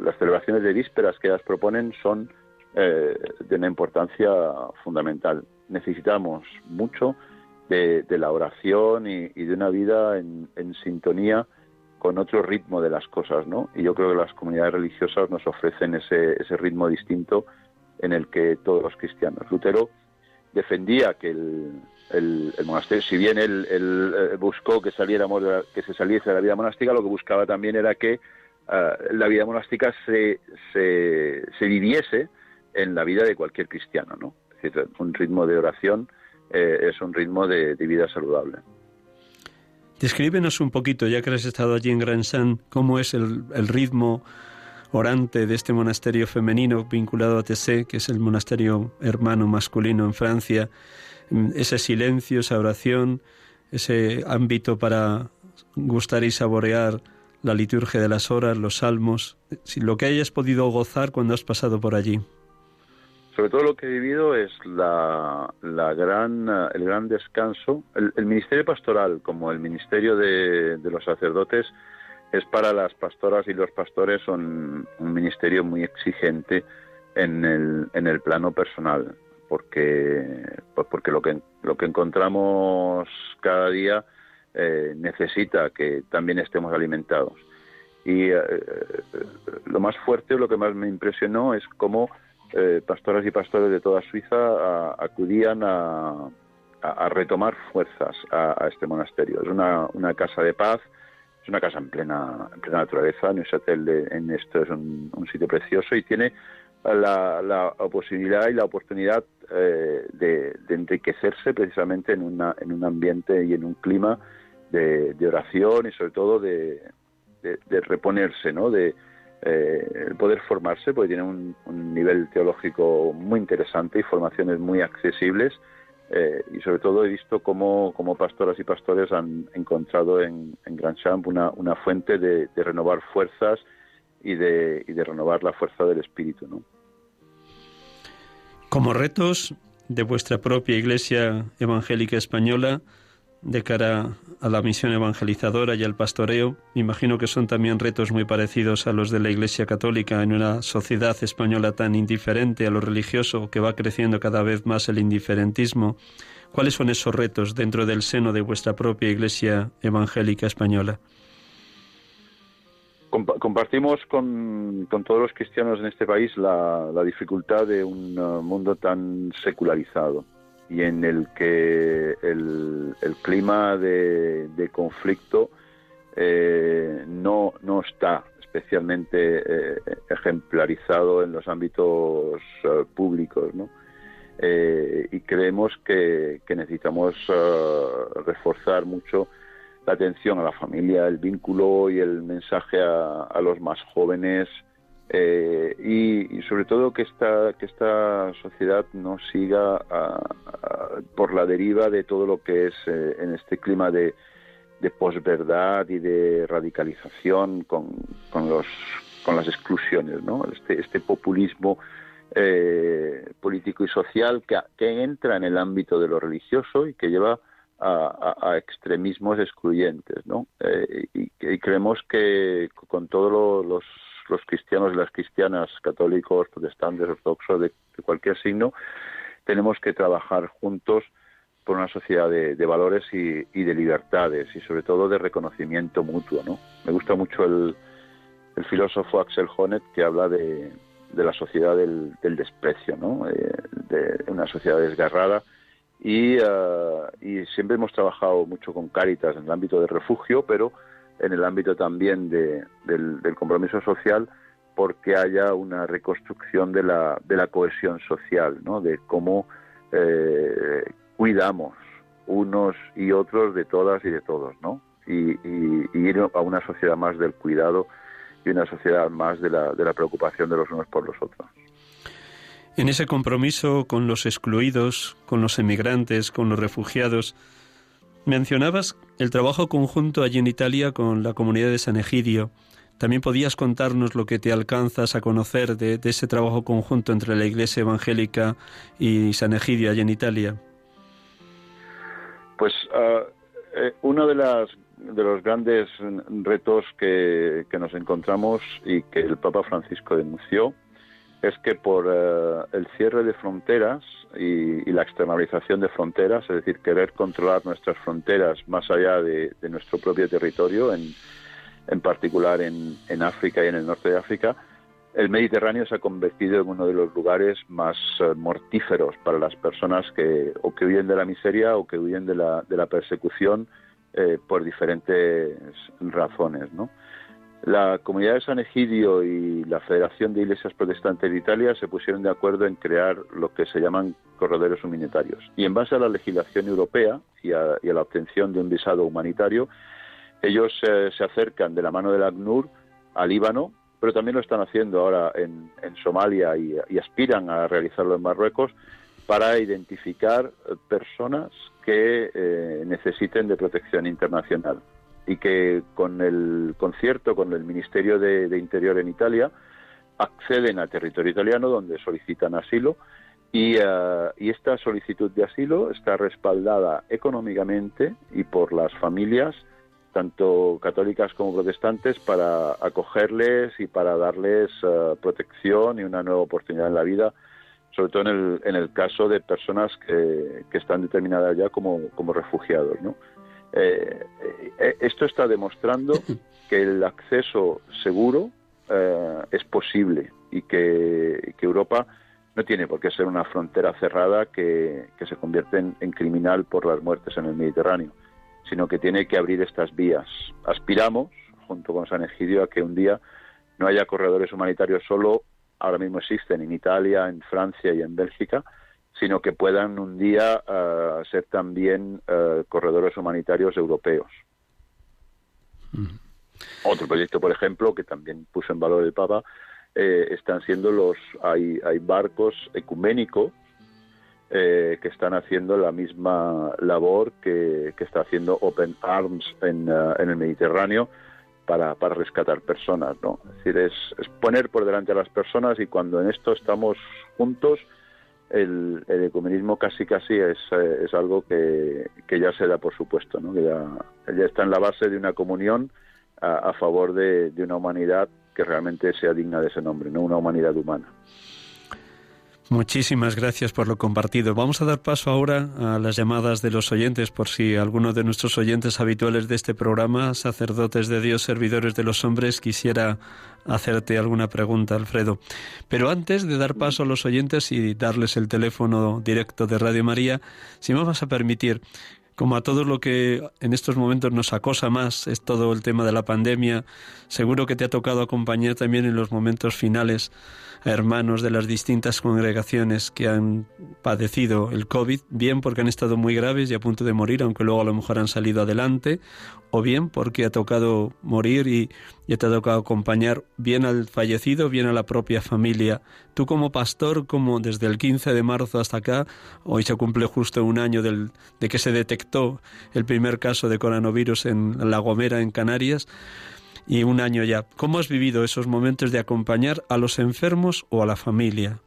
las celebraciones de vísperas que ellas proponen son eh, de una importancia fundamental. Necesitamos mucho de, la oración y, de una vida en, sintonía con otro ritmo de las cosas, ¿no? Y yo creo que las comunidades religiosas nos ofrecen ese, ese ritmo distinto en el que todos los cristianos. Lutero defendía que el, el, monasterio, si bien él, eh, buscó que saliéramos que se saliese de la vida monástica, lo que buscaba también era que eh, la vida monástica se, se, viviese en la vida de cualquier cristiano, ¿no? Es decir, un ritmo de oración eh, es un ritmo de, vida saludable. Descríbenos un poquito, ya que has estado allí en Grand cómo es el, el ritmo orante de este monasterio femenino vinculado a Tessé, que es el monasterio hermano masculino en Francia, ese silencio, esa oración, ese ámbito para gustar y saborear la liturgia de las horas, los salmos, lo que hayas podido gozar cuando has pasado por allí. Sobre todo lo que he vivido es la, gran, el gran descanso. El, ministerio pastoral, como el ministerio de, los sacerdotes, es para las pastoras y los pastores un ministerio muy exigente en el plano personal porque pues porque lo que lo que encontramos cada día eh, necesita que también estemos alimentados y eh, lo más fuerte lo que más me impresionó es cómo eh, pastoras y pastores de toda Suiza acudían a, a, retomar fuerzas a, este monasterio. Es una, una, casa de paz, es una casa en plena, en plena naturaleza. Neuchâtel en esto es un, sitio precioso y tiene la, la posibilidad y la oportunidad eh, de, enriquecerse precisamente en, una, en un ambiente y en un clima de, oración y sobre todo de, de reponerse, ¿no? de eh, poder formarse, porque tiene un, nivel teológico muy interesante y formaciones muy accesibles. Eh, y sobre todo he visto cómo, cómo, pastoras y pastores han encontrado en, en Grand Champ una, una fuente de, renovar fuerzas y de, renovar la fuerza del espíritu. ¿no? Como retos de vuestra propia Iglesia Evangélica Española, de cara a la misión evangelizadora y al pastoreo, imagino que son también retos muy parecidos a los de la Iglesia Católica en una sociedad española tan indiferente a lo religioso que va creciendo cada vez más el indiferentismo. ¿Cuáles son esos retos dentro del seno de vuestra propia Iglesia Evangélica Española? Compartimos con, todos los cristianos en este país la, dificultad de un uh, mundo tan secularizado y en el que el, clima de, conflicto eh, no, no está especialmente eh, ejemplarizado en los ámbitos eh, públicos, ¿no? y creemos que, necesitamos reforzar mucho la atención a la familia, el vínculo y el mensaje a los más jóvenes eh, y, sobre todo que esta, que esta sociedad no siga por la deriva de todo lo que es eh, en este clima de, de posverdad y de radicalización con, con, los, con las exclusiones, ¿no? este, este populismo eh, político y social que, que, entra en el ámbito de lo religioso y que lleva a, extremismos excluyentes. ¿no? y, creemos que con todos los los cristianos y las cristianas, católicos, protestantes, ortodoxos, de, cualquier signo, tenemos que trabajar juntos por una sociedad de, valores y, de libertades y sobre todo de reconocimiento mutuo. ¿no? Me gusta mucho el, filósofo Axel Honneth que habla de, la sociedad del, desprecio, ¿no? Eh, de una sociedad desgarrada y, uh, y siempre hemos trabajado mucho con Cáritas en el ámbito del refugio, pero en el ámbito también de, del, compromiso social porque haya una reconstrucción de la, de la cohesión social, ¿no? de cómo eh, cuidamos unos y otros de todas y de todos, ¿no? Y, ir a una sociedad más del cuidado y una sociedad más de la, de la preocupación de los unos por los otros. En ese compromiso con los excluidos, con los emigrantes, con los refugiados, Mencionabas el trabajo conjunto allí en Italia con la comunidad de San Egidio. También podías contarnos lo que te alcanzas a conocer de, ese trabajo conjunto entre la Iglesia Evangélica y San Egidio allí en Italia. Pues uh, uno de, las, de los grandes retos que, que nos encontramos y que el Papa Francisco denunció es que por eh, el cierre de fronteras y, la externalización de fronteras, es decir, querer controlar nuestras fronteras más allá de, nuestro propio territorio, en, en particular en, en, África y en el norte de África, el Mediterráneo se ha convertido en uno de los lugares más eh, mortíferos para las personas que o que huyen de la miseria o que huyen de la, de la persecución eh, por diferentes razones, ¿no? La Comunidad de San Egidio y la Federación de Iglesias Protestantes de Italia se pusieron de acuerdo en crear lo que se llaman corredores humanitarios. Y en base a la legislación europea y a, la obtención de un visado humanitario, ellos eh, se acercan de la mano del ACNUR al Líbano, pero también lo están haciendo ahora en, Somalia y, aspiran a realizarlo en Marruecos para identificar personas que eh, necesiten de protección internacional y que con el concierto con el Ministerio de, Interior en Italia acceden a territorio italiano donde solicitan asilo y, eh, y, esta solicitud de asilo está respaldada económicamente y por las familias, tanto católicas como protestantes, para acogerles y para darles eh, protección y una nueva oportunidad en la vida, sobre todo en el, en el caso de personas que, que están determinadas ya como, como refugiados. ¿no? Eh, eh, esto está demostrando que el acceso seguro eh, es posible y que, Europa no tiene por qué ser una frontera cerrada que, se convierte en, criminal por las muertes en el Mediterráneo, sino que tiene que abrir estas vías. Aspiramos, junto con San Egidio, a que un día no haya corredores humanitarios solo, ahora mismo existen en Italia, en Francia y en Bélgica, sino que puedan un día eh, ser también eh, corredores humanitarios europeos. Otro proyecto, por ejemplo, que también puso en valor el Papa, eh, están siendo los hay, hay barcos ecuménicos eh, que están haciendo la misma labor que, está haciendo Open Arms en, eh, en el Mediterráneo para, para, rescatar personas, ¿no? Es decir, es, poner por delante a las personas y cuando en esto estamos juntos, el, el ecumenismo casi casi es, es algo que, que, ya se da por supuesto, ¿no? Que ya, ya está en la base de una comunión a, favor de, de una humanidad que realmente sea digna de ese nombre, no una humanidad humana. Muchísimas gracias por lo compartido. Vamos a dar paso ahora a las llamadas de los oyentes, por si alguno de nuestros oyentes habituales de este programa, sacerdotes de Dios, servidores de los hombres, quisiera hacerte alguna pregunta, Alfredo. Pero antes de dar paso a los oyentes y darles el teléfono directo de Radio María, si me vas a permitir, como a todo lo que en estos momentos nos acosa más, es todo el tema de la pandemia, seguro que te ha tocado acompañar también en los momentos finales a hermanos de las distintas congregaciones que han padecido el COVID, bien porque han estado muy graves y a punto de morir, aunque luego a lo mejor han salido adelante, o bien porque ha tocado morir y, te ha tocado acompañar bien al fallecido, bien a la propia familia. Tú como pastor, como desde el 15 de marzo hasta acá, hoy se cumple justo un año del, de que se detectó el primer caso de coronavirus en La Gomera, en Canarias, y un año ya. ¿Cómo has vivido esos momentos de acompañar a los enfermos o a la familia?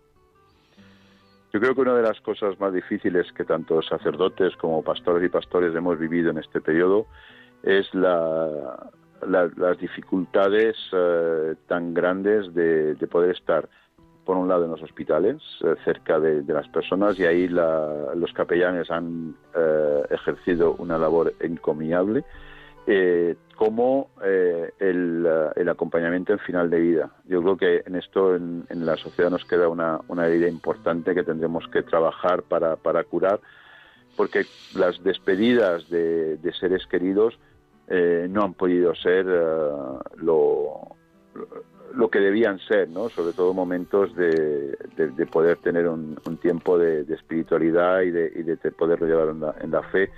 Yo creo que una de las cosas más difíciles que tanto sacerdotes como pastores y pastores hemos vivido en este periodo es la, las dificultades eh, tan grandes de, poder estar, por un lado, en los hospitales, eh, cerca de, las personas, y ahí los capellanes han eh, ejercido una labor encomiable eh, como el, acompañamiento en final de vida. Yo creo que en esto en, la sociedad nos queda una, una, herida importante que tendremos que trabajar para, para curar, porque las despedidas de, seres queridos no han podido ser lo, lo que debían ser, ¿no? sobre todo momentos de, de, poder tener un, tiempo de, espiritualidad y de, de poderlo llevar en la, en fe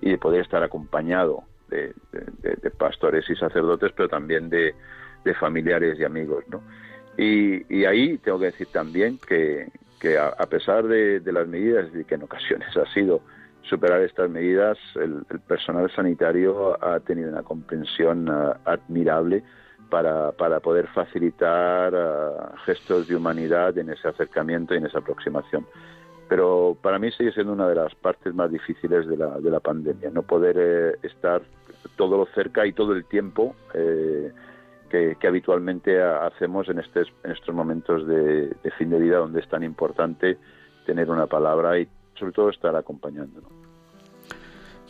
y de poder estar acompañado de, pastores y sacerdotes, pero también de, familiares y amigos, ¿no? Y, ahí tengo que decir también que, a, pesar de, las medidas y que en ocasiones ha sido superar estas medidas, el, personal sanitario ha tenido una comprensión ah, admirable para, para, poder facilitar ah, gestos de humanidad en ese acercamiento y en esa aproximación pero para mí sigue siendo una de las partes más difíciles de la, de la pandemia, no poder eh, estar todo lo cerca y todo el tiempo eh, que, habitualmente hacemos en, estos, en estos momentos de, fin de vida donde es tan importante tener una palabra y sobre todo estar acompañando.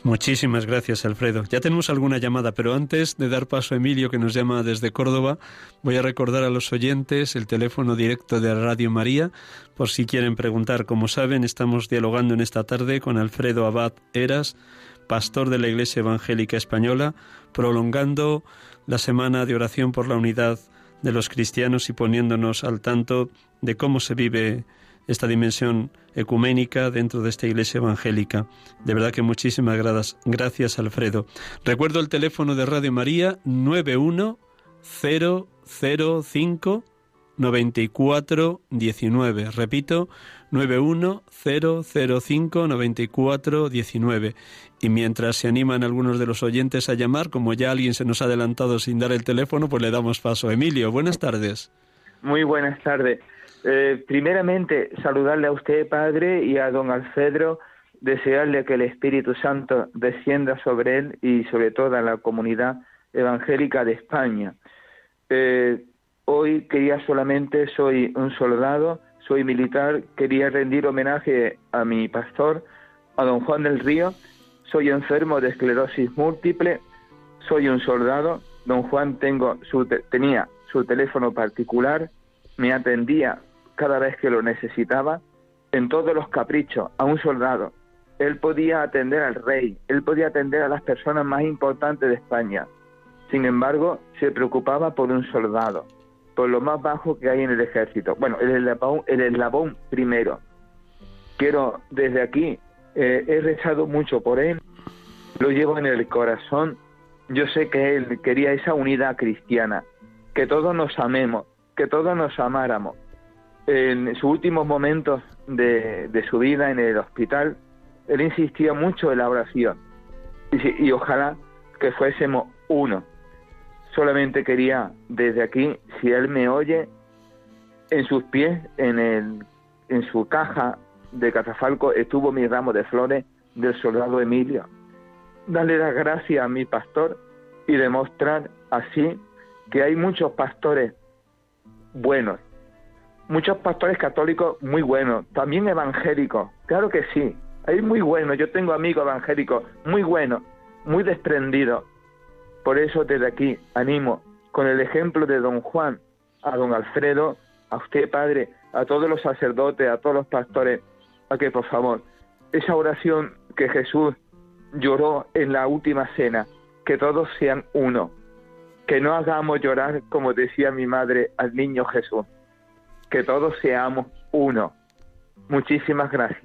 Muchísimas gracias, Alfredo. Ya tenemos alguna llamada, pero antes de dar paso a Emilio, que nos llama desde Córdoba, voy a recordar a los oyentes el teléfono directo de Radio María, por si quieren preguntar. Como saben, estamos dialogando en esta tarde con Alfredo Abad Eras, pastor de la Iglesia Evangélica Española, prolongando la semana de oración por la unidad de los cristianos y poniéndonos al tanto de cómo se vive esta dimensión ecuménica dentro de esta iglesia evangélica. De verdad que muchísimas gracias, gracias Alfredo. Recuerdo el teléfono de Radio María 91005 9419. Repito, 91005 9419. Y mientras se animan algunos de los oyentes a llamar, como ya alguien se nos ha adelantado sin dar el teléfono, pues le damos paso. Emilio, buenas tardes. Muy buenas tardes. Eh, primeramente, saludarle a usted, Padre, y a don Alfredo, desearle que el Espíritu Santo descienda sobre él y sobre toda la comunidad evangélica de España. Eh, hoy quería solamente, soy un soldado, soy militar, quería rendir homenaje a mi pastor, a don Juan del Río, soy enfermo de esclerosis múltiple, soy un soldado, don Juan tengo su tenía su teléfono particular, me atendía cada vez que lo necesitaba, en todos los caprichos, a un soldado. Él podía atender al rey, él podía atender a las personas más importantes de España. Sin embargo, se preocupaba por un soldado, por lo más bajo que hay en el ejército. Bueno, el eslabón, el eslabón primero. Quiero desde aquí, eh, he rezado mucho por él, lo llevo en el corazón. Yo sé que él quería esa unidad cristiana, que todos nos amemos, que todos nos amáramos. En sus últimos momentos de, su vida en el hospital, él insistía mucho en la oración. Y, y ojalá que fuésemos uno. Solamente quería desde aquí, si él me oye, en sus pies, en, el, en su caja de catafalco, estuvo mi ramo de flores del soldado Emilio. Darle las gracias a mi pastor y demostrar así que hay muchos pastores buenos, muchos pastores católicos muy buenos, también evangélicos, claro que sí, hay muy buenos, yo tengo amigos evangélicos muy buenos, muy desprendidos. Por eso desde aquí animo con el ejemplo de don Juan, a don Alfredo, a usted padre, a todos los sacerdotes, a todos los pastores, a que por favor, esa oración que Jesús lloró en la última cena, que todos sean uno, que no hagamos llorar, como decía mi madre, al niño Jesús, que todos seamos uno. Muchísimas gracias.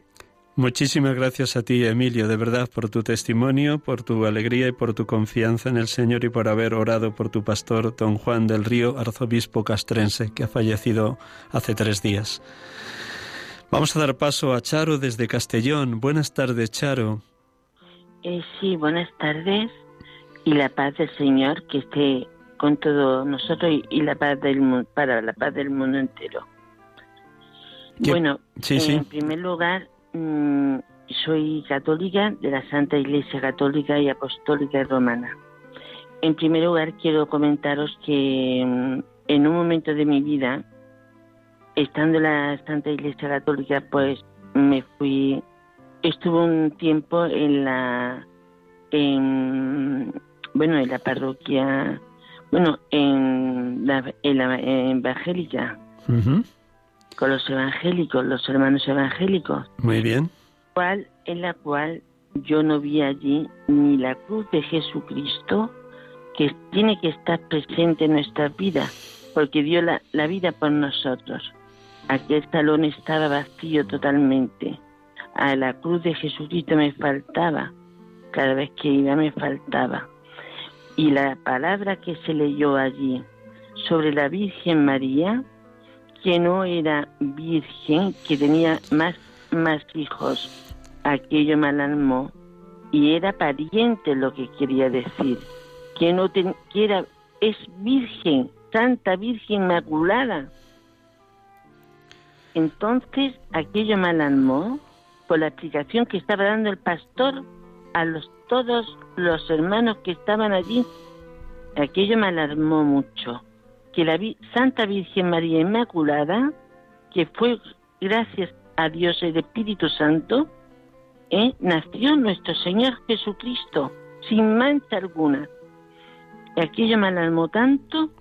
Muchísimas gracias a ti, Emilio, de verdad, por tu testimonio, por tu alegría y por tu confianza en el Señor y por haber orado por tu pastor, don Juan del Río, arzobispo castrense, que ha fallecido hace tres días. Vamos a dar paso a Charo desde Castellón. Buenas tardes, Charo. Eh, sí, buenas tardes y la paz del Señor que esté con todos nosotros y, la paz del para la paz del mundo entero. Bueno, en primer lugar, mm, soy católica de la Santa Iglesia Católica y Apostólica Romana. En primer lugar, quiero comentaros que mm, en un momento de mi vida, estando en la Santa Iglesia Católica, pues me fui estuve un tiempo en la en, bueno en la parroquia bueno en la, en la evangélica con los evangélicos los hermanos evangélicos. Muy bien. Cual en la cual yo no vi allí ni la cruz de Jesucristo que tiene que estar presente en nuestra vida porque dio la, la vida por nosotros. Aquel salón estaba vacío totalmente. A la cruz de Jesucristo me faltaba, cada vez que iba me faltaba. Y la palabra que se leyó allí sobre la Virgen María, que no era virgen, que tenía más, más hijos, aquello me alarmó. Y era pariente lo que quería decir, que no que era, es virgen, Santa Virgen Inmaculada. Entonces aquello me alarmó por la explicación que estaba dando el pastor a los todos los hermanos que estaban allí. Aquello me alarmó mucho. Que la Santa Virgen María Inmaculada, que fue gracias a Dios el Espíritu Santo, ¿eh? nació nuestro Señor Jesucristo, sin mancha alguna. Y aquello me alarmó tanto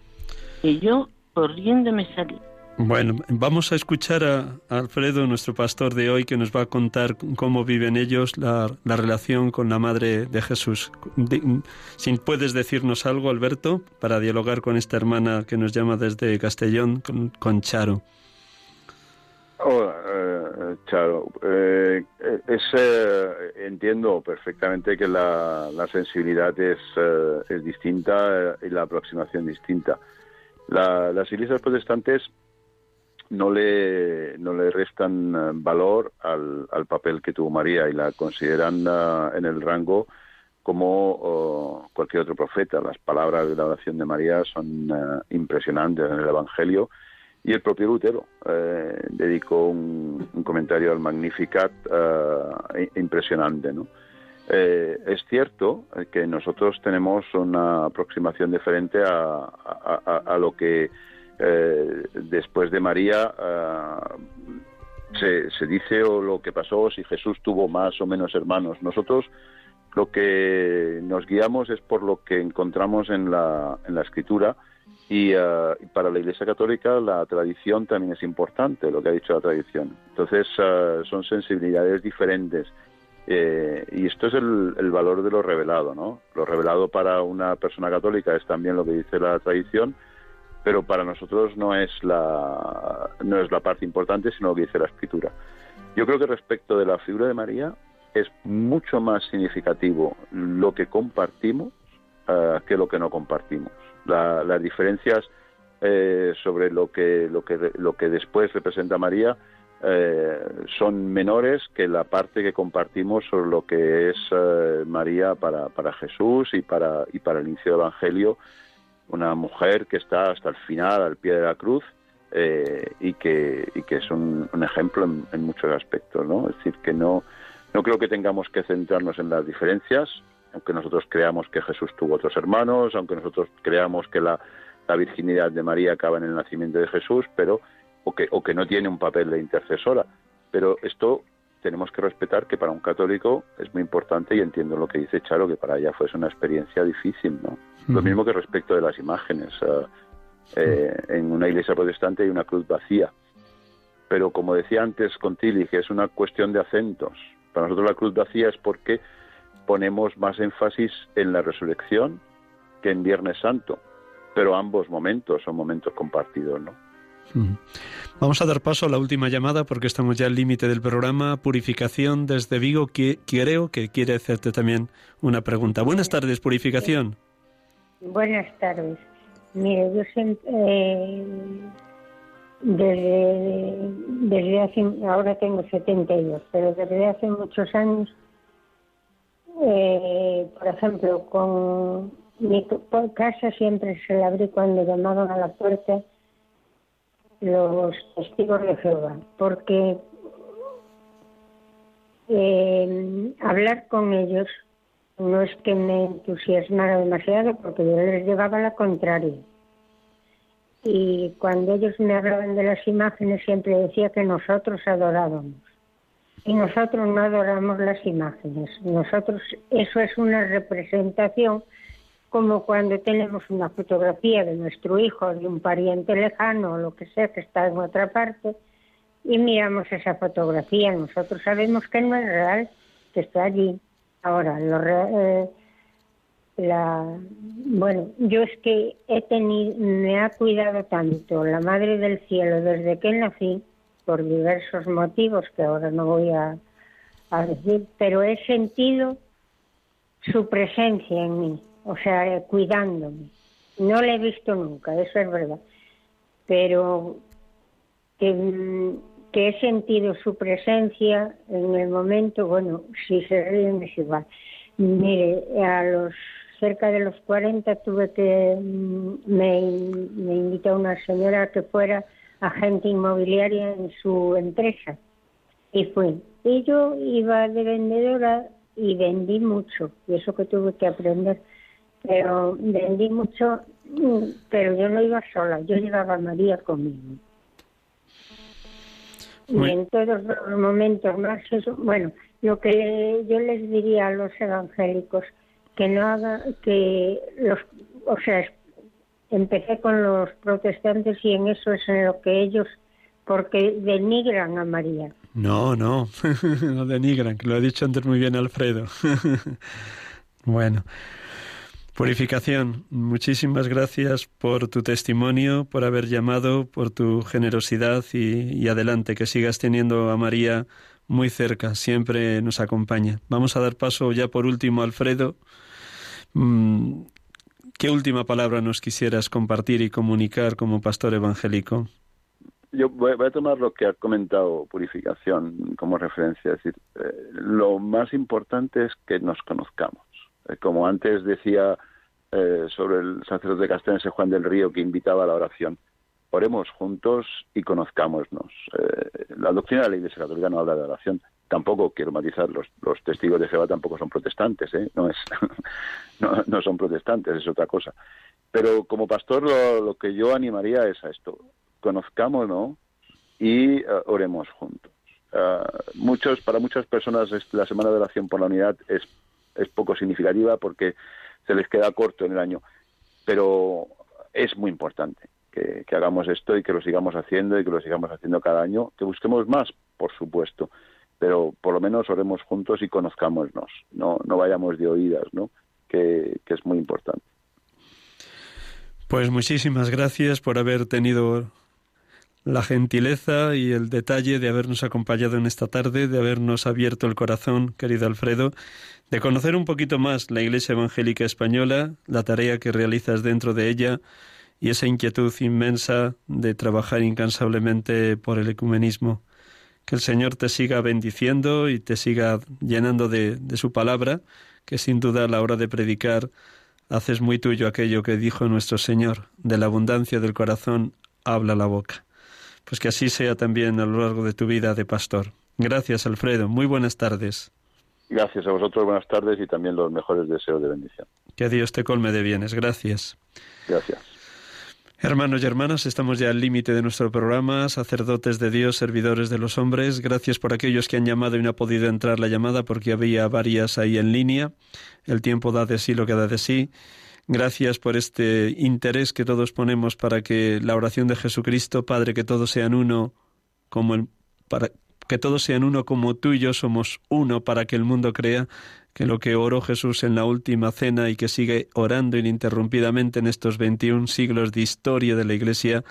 que yo corriendo me salí. Bueno, vamos a escuchar a Alfredo, nuestro pastor de hoy, que nos va a contar cómo viven ellos la, relación con la Madre de Jesús. si puedes decirnos algo, Alberto, para dialogar con esta hermana que nos llama desde Castellón, con, Charo. Hola, eh, Charo. Eh, eh, entiendo perfectamente que la, sensibilidad es, distinta y la aproximación distinta. las iglesias protestantes no le, no le restan eh, valor al, al papel que tuvo María y la consideran eh, en el rango como oh, cualquier otro profeta. Las palabras de la oración de María son eh, impresionantes en el Evangelio y el propio Lutero dedicó un, comentario al Magnificat impresionante. ¿no? es cierto que nosotros tenemos una aproximación diferente a, a lo que eh, después de María eh, se, dice o lo que pasó si Jesús tuvo más o menos hermanos. Nosotros lo que nos guiamos es por lo que encontramos en la, escritura Y, uh, para la Iglesia Católica la tradición también es importante, lo que ha dicho la tradición. Entonces uh, son sensibilidades diferentes. Y esto es el, el, valor de lo revelado, ¿no? Lo revelado para una persona católica es también lo que dice la tradición, pero para nosotros no es la no es la parte importante, sino lo que dice la Escritura. Yo creo que respecto de la figura de María es mucho más significativo lo que compartimos uh, que lo que no compartimos. La, las diferencias eh, sobre lo que lo que lo que después representa María eh, son menores que la parte que compartimos sobre lo que es eh, María para, para, Jesús y para, y para el inicio del Evangelio, una mujer que está hasta el final al pie de la cruz eh, y, que, y que es un, un ejemplo en, muchos aspectos. ¿no? Es decir, que no, no creo que tengamos que centrarnos en las diferencias, aunque nosotros creamos que Jesús tuvo otros hermanos, aunque nosotros creamos que la, la virginidad de María acaba en el nacimiento de Jesús, pero o que, o que no tiene un papel de intercesora. Pero esto tenemos que respetar que para un católico es muy importante y entiendo lo que dice Charo, que para ella fue una experiencia difícil, ¿no? Lo mismo que respecto de las imágenes. Uh, eh, en una iglesia protestante hay una cruz vacía. Pero como decía antes con Tilly, que es una cuestión de acentos. Para nosotros la cruz vacía es porque ponemos más énfasis en la resurrección que en Viernes Santo. Pero ambos momentos son momentos compartidos, ¿no? Vamos a dar paso a la última llamada porque estamos ya al límite del programa. Purificación desde Vigo, que creo que quiere hacerte también una pregunta. Buenas tardes, Purificación. Buenas tardes. Mire, yo siempre, eh, desde, desde hace, ahora tengo 72, pero desde hace muchos años, eh, por ejemplo, con mi casa siempre se la abrí cuando llamaban a la puerta los testigos de Jehová, porque eh, hablar con ellos no es que me entusiasmara demasiado, porque yo les llevaba la contraria. Y cuando ellos me hablaban de las imágenes, siempre decía que nosotros adorábamos. Y nosotros no adoramos las imágenes. Nosotros, eso es una representación como cuando tenemos una fotografía de nuestro hijo, de un pariente lejano o lo que sea que está en otra parte y miramos esa fotografía, nosotros sabemos que no es real, que está allí. Ahora, lo eh, la, bueno, yo es que he tenido, me ha cuidado tanto la Madre del Cielo desde que nací, por diversos motivos que ahora no voy a, a decir, pero he sentido su presencia en mí o sea, cuidándome. No la he visto nunca, eso es verdad, pero que, que, he sentido su presencia en el momento, bueno, si se ríen es igual. Mire, a los cerca de los 40 tuve que, me, me invitó una señora que fuera agente inmobiliaria en su empresa y fui. Y yo iba de vendedora y vendí mucho, y eso que tuve que aprender pero vendí mucho, pero yo no iba sola, yo llevaba a María conmigo. Y en todos los momentos más, eso, bueno, lo que yo les diría a los evangélicos, que no haga, que los, o sea, empecé con los protestantes y en eso es en lo que ellos, porque denigran a María. No, no, no denigran, que lo ha dicho antes muy bien Alfredo. bueno. Purificación, muchísimas gracias por tu testimonio, por haber llamado, por tu generosidad y, adelante, que sigas teniendo a María muy cerca, siempre nos acompaña. Vamos a dar paso ya por último, Alfredo. Mm, ¿Qué última palabra nos quisieras compartir y comunicar como pastor evangélico? Yo voy, a tomar lo que ha comentado Purificación como referencia. Es decir, eh, lo más importante es que nos conozcamos como antes decía eh, sobre el sacerdote castrense Juan del Río que invitaba a la oración. Oremos juntos y conozcámonos. Eh, la doctrina de la Iglesia Católica no habla de oración. Tampoco quiero matizar, los, los testigos de Jehová tampoco son protestantes, ¿eh? no, es, no, son protestantes, es otra cosa. Pero como pastor lo, que yo animaría es a esto, conozcámonos y oremos juntos. Uh, muchos, para muchas personas la Semana de Oración por la Unidad es es poco significativa porque se les queda corto en el año. Pero es muy importante que, hagamos esto y que lo sigamos haciendo y que lo sigamos haciendo cada año, que busquemos más, por supuesto, pero por lo menos oremos juntos y conozcámonos, no, no vayamos de oídas, ¿no? que, que es muy importante. Pues muchísimas gracias por haber tenido la gentileza y el detalle de habernos acompañado en esta tarde, de habernos abierto el corazón, querido Alfredo, de conocer un poquito más la Iglesia Evangélica Española, la tarea que realizas dentro de ella y esa inquietud inmensa de trabajar incansablemente por el ecumenismo. Que el Señor te siga bendiciendo y te siga llenando de, de su palabra, que sin duda a la hora de predicar haces muy tuyo aquello que dijo nuestro Señor, de la abundancia del corazón habla la boca. Pues que así sea también a lo largo de tu vida de pastor. Gracias, Alfredo. Muy buenas tardes. Gracias a vosotros, buenas tardes y también los mejores deseos de bendición. Que Dios te colme de bienes. Gracias. Gracias. Hermanos y hermanas, estamos ya al límite de nuestro programa, sacerdotes de Dios, servidores de los hombres. Gracias por aquellos que han llamado y no ha podido entrar la llamada porque había varias ahí en línea. El tiempo da de sí lo que da de sí. Gracias por este interés que todos ponemos para que la oración de Jesucristo, Padre, que todos sean uno, como el, para que todos sean uno como tú y yo somos uno para que el mundo crea que lo que oró Jesús en la última cena y que sigue orando ininterrumpidamente en estos 21 siglos de historia de la Iglesia,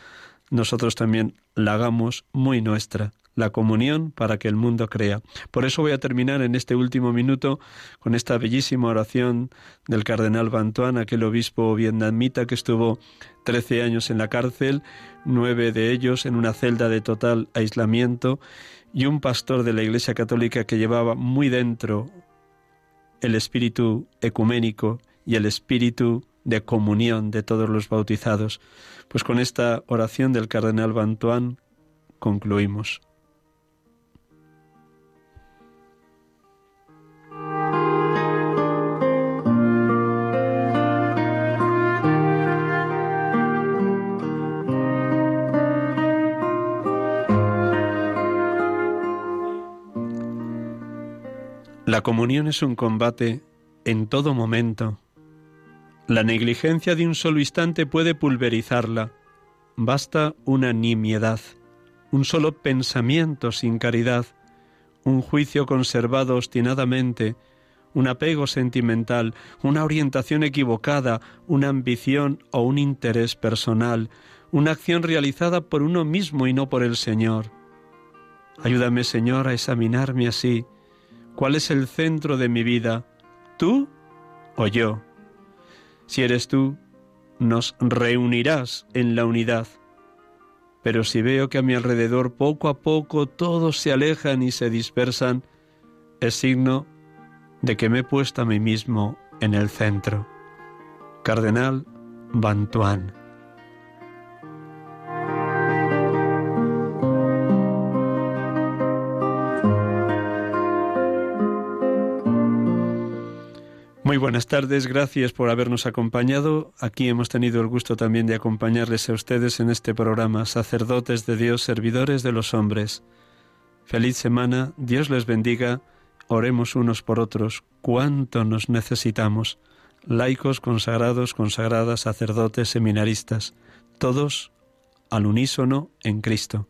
nosotros también la hagamos muy nuestra la comunión para que el mundo crea. Por eso voy a terminar en este último minuto con esta bellísima oración del cardenal Bantuan, aquel obispo vietnamita que estuvo trece años en la cárcel, nueve de ellos en una celda de total aislamiento, y un pastor de la Iglesia Católica que llevaba muy dentro el espíritu ecuménico y el espíritu de comunión de todos los bautizados. Pues con esta oración del cardenal Bantuan concluimos. La comunión es un combate en todo momento. La negligencia de un solo instante puede pulverizarla. Basta una nimiedad, un solo pensamiento sin caridad, un juicio conservado obstinadamente, un apego sentimental, una orientación equivocada, una ambición o un interés personal, una acción realizada por uno mismo y no por el Señor. Ayúdame, Señor, a examinarme así ¿Cuál es el centro de mi vida? ¿Tú o yo? Si eres tú, nos reunirás en la unidad. Pero si veo que a mi alrededor poco a poco todos se alejan y se dispersan, es signo de que me he puesto a mí mismo en el centro. Cardenal Bantuán. Muy buenas tardes, gracias por habernos acompañado. Aquí hemos tenido el gusto también de acompañarles a ustedes en este programa, sacerdotes de Dios, servidores de los hombres. Feliz semana, Dios les bendiga, oremos unos por otros, cuánto nos necesitamos. Laicos, consagrados, consagradas, sacerdotes, seminaristas, todos al unísono en Cristo.